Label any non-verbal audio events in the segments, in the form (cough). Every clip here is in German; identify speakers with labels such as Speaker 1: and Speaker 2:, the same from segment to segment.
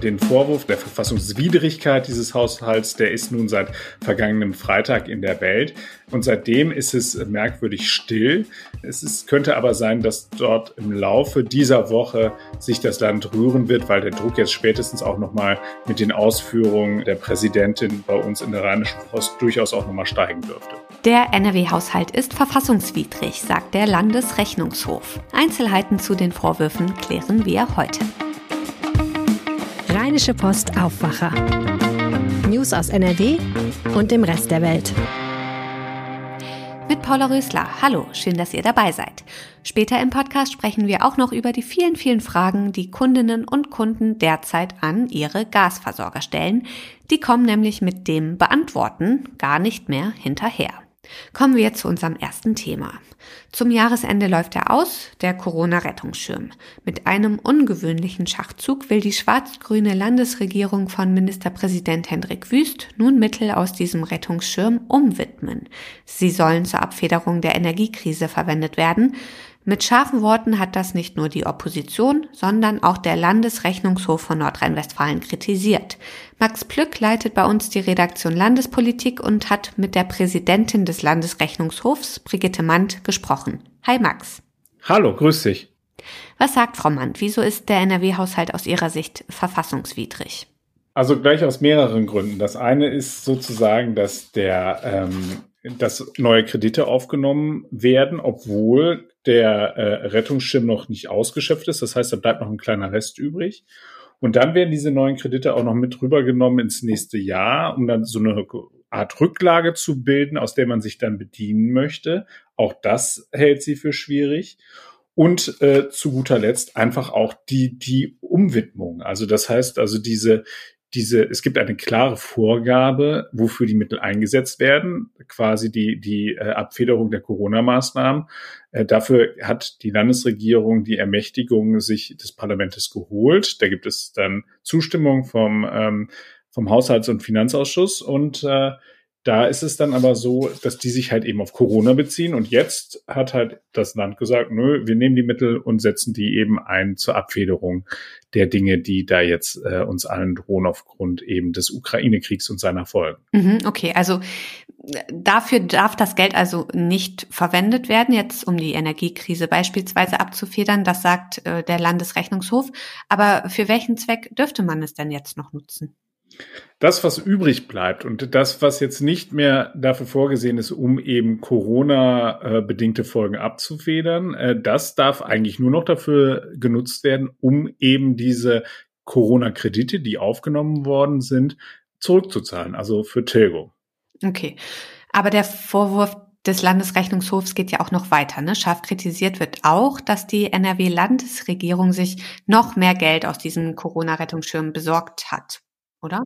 Speaker 1: den Vorwurf der Verfassungswidrigkeit dieses Haushalts, der ist nun seit vergangenem Freitag in der Welt. Und seitdem ist es merkwürdig still. Es ist, könnte aber sein, dass dort im Laufe dieser Woche sich das Land rühren wird, weil der Druck jetzt spätestens auch nochmal mit den Ausführungen der Präsidentin bei uns in der Rheinischen Post durchaus auch nochmal steigen dürfte.
Speaker 2: Der NRW-Haushalt ist verfassungswidrig, sagt der Landesrechnungshof. Einzelheiten zu den Vorwürfen klären wir heute.
Speaker 3: Rheinische Post Aufwacher. News aus NRW und dem Rest der Welt.
Speaker 2: Mit Paula Rösler. Hallo, schön, dass ihr dabei seid. Später im Podcast sprechen wir auch noch über die vielen, vielen Fragen, die Kundinnen und Kunden derzeit an ihre Gasversorger stellen. Die kommen nämlich mit dem Beantworten gar nicht mehr hinterher. Kommen wir zu unserem ersten Thema. Zum Jahresende läuft er aus, der Corona-Rettungsschirm. Mit einem ungewöhnlichen Schachzug will die schwarz-grüne Landesregierung von Ministerpräsident Hendrik Wüst nun Mittel aus diesem Rettungsschirm umwidmen. Sie sollen zur Abfederung der Energiekrise verwendet werden. Mit scharfen Worten hat das nicht nur die Opposition, sondern auch der Landesrechnungshof von Nordrhein-Westfalen kritisiert. Max Plück leitet bei uns die Redaktion Landespolitik und hat mit der Präsidentin des Landesrechnungshofs, Brigitte Mandt, gesprochen. Hi Max.
Speaker 1: Hallo, grüß dich.
Speaker 2: Was sagt Frau Mandt? Wieso ist der NRW-Haushalt aus Ihrer Sicht verfassungswidrig?
Speaker 1: Also gleich aus mehreren Gründen. Das eine ist sozusagen, dass der ähm, dass neue Kredite aufgenommen werden, obwohl der äh, Rettungsschirm noch nicht ausgeschöpft ist. Das heißt, da bleibt noch ein kleiner Rest übrig. Und dann werden diese neuen Kredite auch noch mit rübergenommen ins nächste Jahr, um dann so eine Art Rücklage zu bilden, aus der man sich dann bedienen möchte. Auch das hält sie für schwierig. Und äh, zu guter Letzt einfach auch die, die Umwidmung. Also das heißt also diese diese, es gibt eine klare Vorgabe, wofür die Mittel eingesetzt werden, quasi die, die äh, Abfederung der Corona-Maßnahmen. Äh, dafür hat die Landesregierung die Ermächtigung sich des Parlaments geholt. Da gibt es dann Zustimmung vom, ähm, vom Haushalts- und Finanzausschuss und äh, da ist es dann aber so, dass die sich halt eben auf Corona beziehen. Und jetzt hat halt das Land gesagt, nö, wir nehmen die Mittel und setzen die eben ein zur Abfederung der Dinge, die da jetzt äh, uns allen drohen aufgrund eben des Ukraine-Kriegs und seiner Folgen.
Speaker 2: Mhm, okay, also dafür darf das Geld also nicht verwendet werden, jetzt um die Energiekrise beispielsweise abzufedern. Das sagt äh, der Landesrechnungshof. Aber für welchen Zweck dürfte man es denn jetzt noch nutzen?
Speaker 1: Das, was übrig bleibt und das, was jetzt nicht mehr dafür vorgesehen ist, um eben Corona-bedingte Folgen abzufedern, äh, das darf eigentlich nur noch dafür genutzt werden, um eben diese Corona-Kredite, die aufgenommen worden sind, zurückzuzahlen, also für Tilgung.
Speaker 2: Okay. Aber der Vorwurf des Landesrechnungshofs geht ja auch noch weiter. Ne? Scharf kritisiert wird auch, dass die NRW-Landesregierung sich noch mehr Geld aus diesem Corona-Rettungsschirm besorgt hat oder?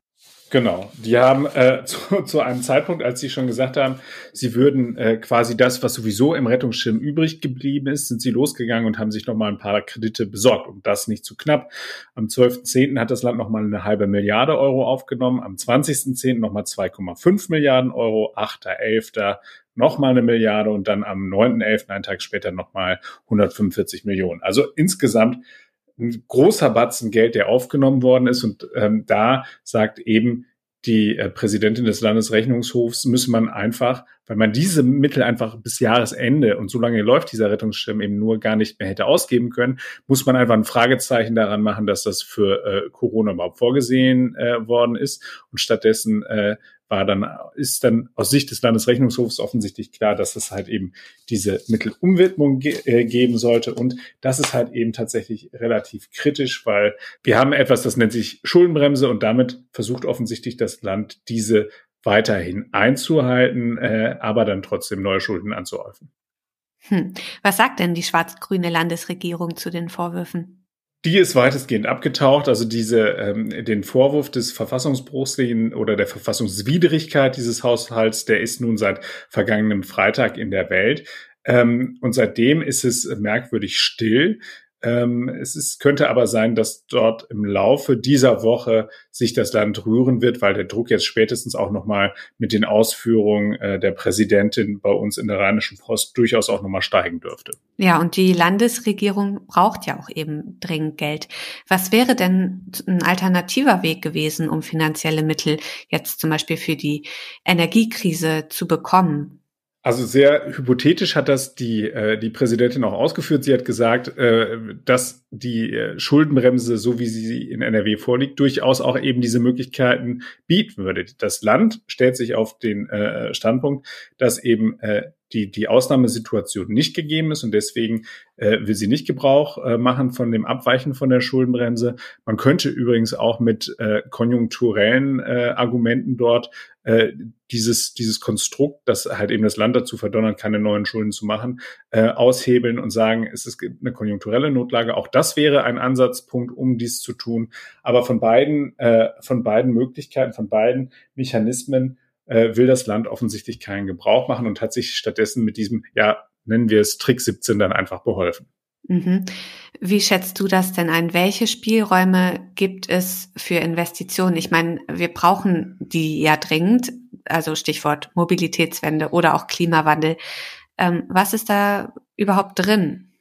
Speaker 1: Genau. Die haben äh, (laughs) zu, zu einem Zeitpunkt, als sie schon gesagt haben, sie würden äh, quasi das, was sowieso im Rettungsschirm übrig geblieben ist, sind sie losgegangen und haben sich nochmal ein paar Kredite besorgt. Und das nicht zu knapp. Am 12.10. hat das Land nochmal eine halbe Milliarde Euro aufgenommen. Am 20.10. nochmal 2,5 Milliarden Euro. 8.11. nochmal eine Milliarde und dann am 9.11., einen Tag später nochmal 145 Millionen. Also insgesamt ein großer Batzen Geld, der aufgenommen worden ist. Und ähm, da sagt eben die äh, Präsidentin des Landesrechnungshofs, müsse man einfach, weil man diese Mittel einfach bis Jahresende und so lange läuft dieser Rettungsschirm eben nur gar nicht mehr hätte ausgeben können, muss man einfach ein Fragezeichen daran machen, dass das für äh, Corona überhaupt vorgesehen äh, worden ist. Und stattdessen äh, war dann, ist dann aus Sicht des Landesrechnungshofs offensichtlich klar, dass es halt eben diese Mittelumwidmung ge äh, geben sollte. Und das ist halt eben tatsächlich relativ kritisch, weil wir haben etwas, das nennt sich Schuldenbremse und damit versucht offensichtlich das Land diese weiterhin einzuhalten, äh, aber dann trotzdem neue Schulden anzuhäufen.
Speaker 2: Hm. Was sagt denn die schwarz-grüne Landesregierung zu den Vorwürfen?
Speaker 1: Die ist weitestgehend abgetaucht. Also diese ähm, den Vorwurf des Verfassungsbruchs oder der Verfassungswidrigkeit dieses Haushalts, der ist nun seit vergangenem Freitag in der Welt. Ähm, und seitdem ist es merkwürdig still. Ähm, es ist, könnte aber sein, dass dort im Laufe dieser Woche sich das Land rühren wird, weil der Druck jetzt spätestens auch nochmal mit den Ausführungen äh, der Präsidentin bei uns in der Rheinischen Post durchaus auch nochmal steigen dürfte.
Speaker 2: Ja, und die Landesregierung braucht ja auch eben dringend Geld. Was wäre denn ein alternativer Weg gewesen, um finanzielle Mittel jetzt zum Beispiel für die Energiekrise zu bekommen?
Speaker 1: Also sehr hypothetisch hat das die, äh, die Präsidentin auch ausgeführt. Sie hat gesagt, äh, dass die äh, Schuldenbremse, so wie sie in NRW vorliegt, durchaus auch eben diese Möglichkeiten bieten würde. Das Land stellt sich auf den äh, Standpunkt, dass eben äh, die, die Ausnahmesituation nicht gegeben ist und deswegen äh, will sie nicht Gebrauch äh, machen von dem Abweichen von der Schuldenbremse. Man könnte übrigens auch mit äh, konjunkturellen äh, Argumenten dort äh, dieses, dieses Konstrukt, das halt eben das Land dazu verdonnert, keine neuen Schulden zu machen, äh, aushebeln und sagen, es ist eine konjunkturelle Notlage. Auch das wäre ein Ansatzpunkt, um dies zu tun. Aber von beiden, äh, von beiden Möglichkeiten, von beiden Mechanismen äh, will das Land offensichtlich keinen Gebrauch machen und hat sich stattdessen mit diesem, ja, nennen wir es Trick 17 dann einfach beholfen.
Speaker 2: Mhm. Wie schätzt du das denn ein? Welche Spielräume gibt es für Investitionen? Ich meine, wir brauchen die ja dringend, also Stichwort Mobilitätswende oder auch Klimawandel. Ähm, was ist da überhaupt drin?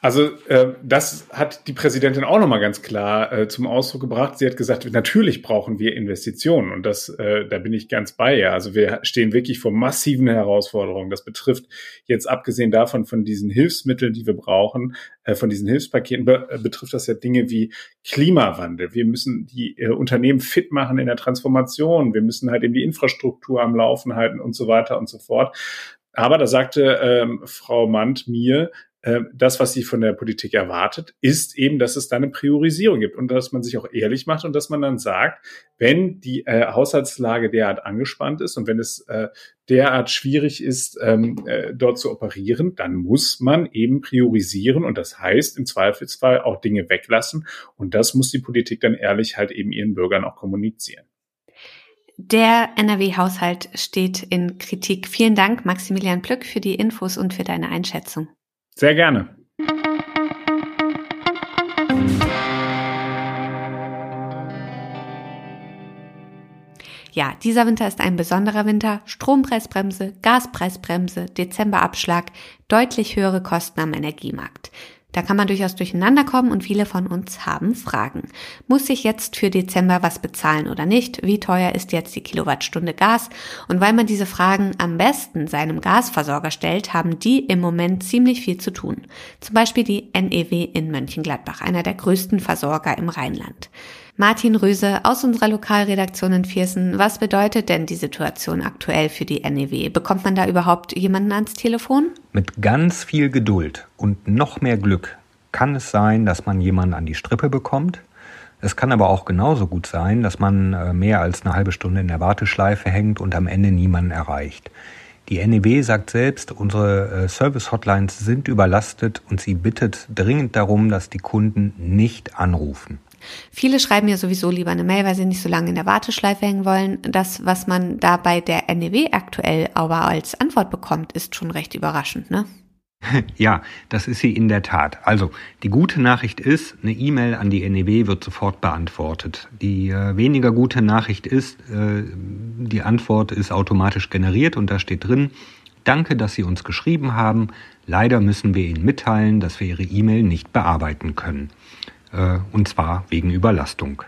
Speaker 1: Also äh, das hat die Präsidentin auch nochmal ganz klar äh, zum Ausdruck gebracht. Sie hat gesagt, natürlich brauchen wir Investitionen und das, äh, da bin ich ganz bei ihr. Also wir stehen wirklich vor massiven Herausforderungen. Das betrifft jetzt abgesehen davon von diesen Hilfsmitteln, die wir brauchen, äh, von diesen Hilfspaketen, be äh, betrifft das ja Dinge wie Klimawandel. Wir müssen die äh, Unternehmen fit machen in der Transformation. Wir müssen halt eben die Infrastruktur am Laufen halten und so weiter und so fort. Aber da sagte ähm, Frau Mandt mir, äh, das, was sie von der Politik erwartet, ist eben, dass es da eine Priorisierung gibt und dass man sich auch ehrlich macht und dass man dann sagt, wenn die äh, Haushaltslage derart angespannt ist und wenn es äh, derart schwierig ist, ähm, äh, dort zu operieren, dann muss man eben priorisieren und das heißt im Zweifelsfall auch Dinge weglassen und das muss die Politik dann ehrlich halt eben ihren Bürgern auch kommunizieren.
Speaker 2: Der NRW-Haushalt steht in Kritik. Vielen Dank, Maximilian Plück, für die Infos und für deine Einschätzung.
Speaker 1: Sehr gerne.
Speaker 2: Ja, dieser Winter ist ein besonderer Winter. Strompreisbremse, Gaspreisbremse, Dezemberabschlag, deutlich höhere Kosten am Energiemarkt. Da kann man durchaus durcheinander kommen und viele von uns haben Fragen. Muss ich jetzt für Dezember was bezahlen oder nicht? Wie teuer ist jetzt die Kilowattstunde Gas? Und weil man diese Fragen am besten seinem Gasversorger stellt, haben die im Moment ziemlich viel zu tun. Zum Beispiel die NEW in Mönchengladbach, einer der größten Versorger im Rheinland. Martin Röse aus unserer Lokalredaktion in Viersen. Was bedeutet denn die Situation aktuell für die NEW? Bekommt man da überhaupt jemanden ans Telefon?
Speaker 4: Mit ganz viel Geduld und noch mehr Glück kann es sein, dass man jemanden an die Strippe bekommt. Es kann aber auch genauso gut sein, dass man äh, mehr als eine halbe Stunde in der Warteschleife hängt und am Ende niemanden erreicht. Die NEW sagt selbst, unsere äh, Service-Hotlines sind überlastet und sie bittet dringend darum, dass die Kunden nicht anrufen.
Speaker 2: Viele schreiben ja sowieso lieber eine Mail, weil sie nicht so lange in der Warteschleife hängen wollen. Das, was man da bei der NEW aktuell aber als Antwort bekommt, ist schon recht überraschend, ne? (laughs)
Speaker 4: Ja, das ist sie in der Tat. Also, die gute Nachricht ist, eine E-Mail an die NEW wird sofort beantwortet. Die äh, weniger gute Nachricht ist, äh, die Antwort ist automatisch generiert und da steht drin, danke, dass Sie uns geschrieben haben. Leider müssen wir Ihnen mitteilen, dass wir Ihre E-Mail nicht bearbeiten können und zwar wegen Überlastung.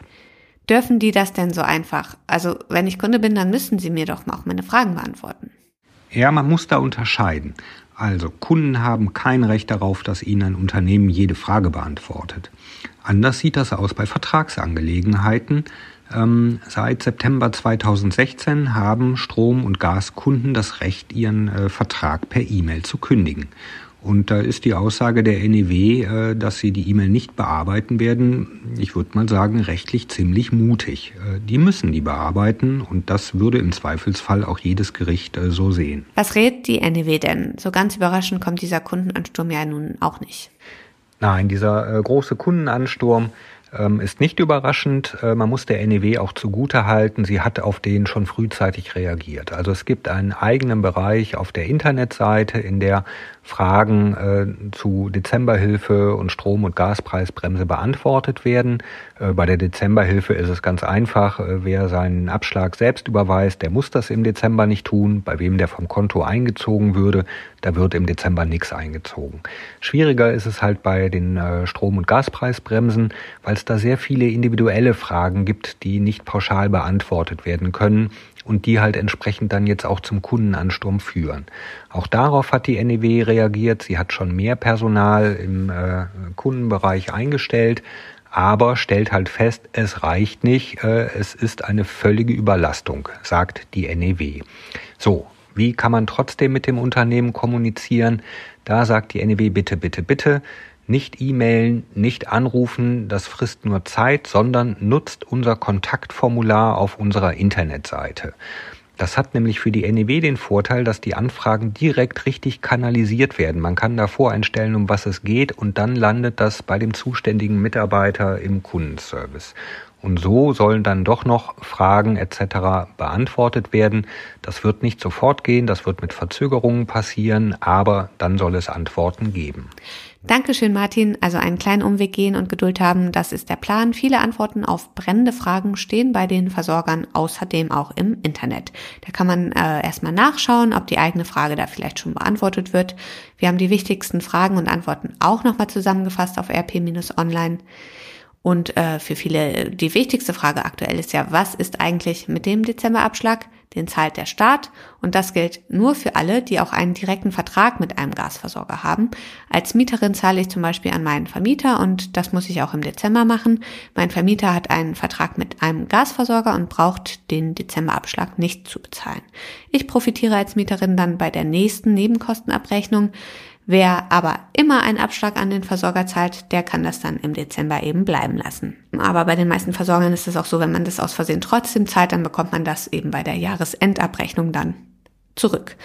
Speaker 2: Dürfen die das denn so einfach? Also wenn ich Kunde bin, dann müssen sie mir doch auch meine Fragen beantworten.
Speaker 4: Ja, man muss da unterscheiden. Also Kunden haben kein Recht darauf, dass ihnen ein Unternehmen jede Frage beantwortet. Anders sieht das aus bei Vertragsangelegenheiten. Ähm, seit September 2016 haben Strom- und Gaskunden das Recht, ihren äh, Vertrag per E-Mail zu kündigen. Und da ist die Aussage der NEW, äh, dass sie die E-Mail nicht bearbeiten werden, ich würde mal sagen, rechtlich ziemlich mutig. Äh, die müssen die bearbeiten und das würde im Zweifelsfall auch jedes Gericht äh, so sehen.
Speaker 2: Was rät die NEW denn? So ganz überraschend kommt dieser Kundenansturm ja nun auch nicht.
Speaker 4: Nein, dieser große Kundenansturm ähm, ist nicht überraschend. Äh, man muss der NEW auch zugute halten, sie hat auf den schon frühzeitig reagiert. Also es gibt einen eigenen Bereich auf der Internetseite, in der Fragen äh, zu Dezemberhilfe und Strom- und Gaspreisbremse beantwortet werden. Äh, bei der Dezemberhilfe ist es ganz einfach. Äh, wer seinen Abschlag selbst überweist, der muss das im Dezember nicht tun. Bei wem der vom Konto eingezogen würde, da wird im Dezember nichts eingezogen. Schwieriger ist es halt bei den äh, Strom- und Gaspreisbremsen, weil es da sehr viele individuelle Fragen gibt, die nicht pauschal beantwortet werden können und die halt entsprechend dann jetzt auch zum Kundenansturm führen. Auch darauf hat die NEW reagiert. Sie hat schon mehr Personal im äh, Kundenbereich eingestellt, aber stellt halt fest, es reicht nicht, äh, es ist eine völlige Überlastung, sagt die NEW. So, wie kann man trotzdem mit dem Unternehmen kommunizieren? Da sagt die NEW bitte, bitte, bitte, nicht E-Mailen, nicht anrufen, das frisst nur Zeit, sondern nutzt unser Kontaktformular auf unserer Internetseite. Das hat nämlich für die NEW den Vorteil, dass die Anfragen direkt richtig kanalisiert werden. Man kann da voreinstellen, um was es geht, und dann landet das bei dem zuständigen Mitarbeiter im Kundenservice. Und so sollen dann doch noch Fragen etc. beantwortet werden. Das wird nicht sofort gehen, das wird mit Verzögerungen passieren, aber dann soll es Antworten geben.
Speaker 2: Dankeschön, Martin. Also einen kleinen Umweg gehen und Geduld haben, das ist der Plan. Viele Antworten auf brennende Fragen stehen bei den Versorgern außerdem auch im Internet. Da kann man äh, erstmal nachschauen, ob die eigene Frage da vielleicht schon beantwortet wird. Wir haben die wichtigsten Fragen und Antworten auch nochmal zusammengefasst auf rp-online. Und äh, für viele die wichtigste Frage aktuell ist ja, was ist eigentlich mit dem Dezemberabschlag? Den zahlt der Staat und das gilt nur für alle, die auch einen direkten Vertrag mit einem Gasversorger haben. Als Mieterin zahle ich zum Beispiel an meinen Vermieter und das muss ich auch im Dezember machen. Mein Vermieter hat einen Vertrag mit einem Gasversorger und braucht den Dezemberabschlag nicht zu bezahlen. Ich profitiere als Mieterin dann bei der nächsten Nebenkostenabrechnung. Wer aber immer einen Abschlag an den Versorger zahlt, der kann das dann im Dezember eben bleiben lassen. Aber bei den meisten Versorgern ist es auch so, wenn man das aus Versehen trotzdem zahlt, dann bekommt man das eben bei der Jahresendabrechnung dann zurück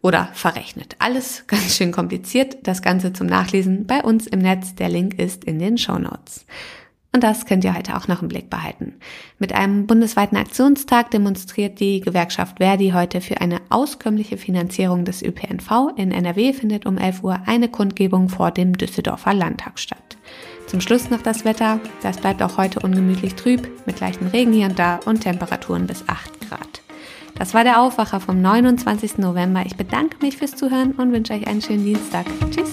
Speaker 2: oder verrechnet. Alles (laughs) ganz schön kompliziert. Das Ganze zum Nachlesen bei uns im Netz. Der Link ist in den Show Notes. Und das könnt ihr heute auch noch im Blick behalten. Mit einem bundesweiten Aktionstag demonstriert die Gewerkschaft Verdi heute für eine auskömmliche Finanzierung des ÖPNV. In NRW findet um 11 Uhr eine Kundgebung vor dem Düsseldorfer Landtag statt. Zum Schluss noch das Wetter. Das bleibt auch heute ungemütlich trüb, mit leichten Regen hier und da und Temperaturen bis 8 Grad. Das war der Aufwacher vom 29. November. Ich bedanke mich fürs Zuhören und wünsche euch einen schönen Dienstag. Tschüss.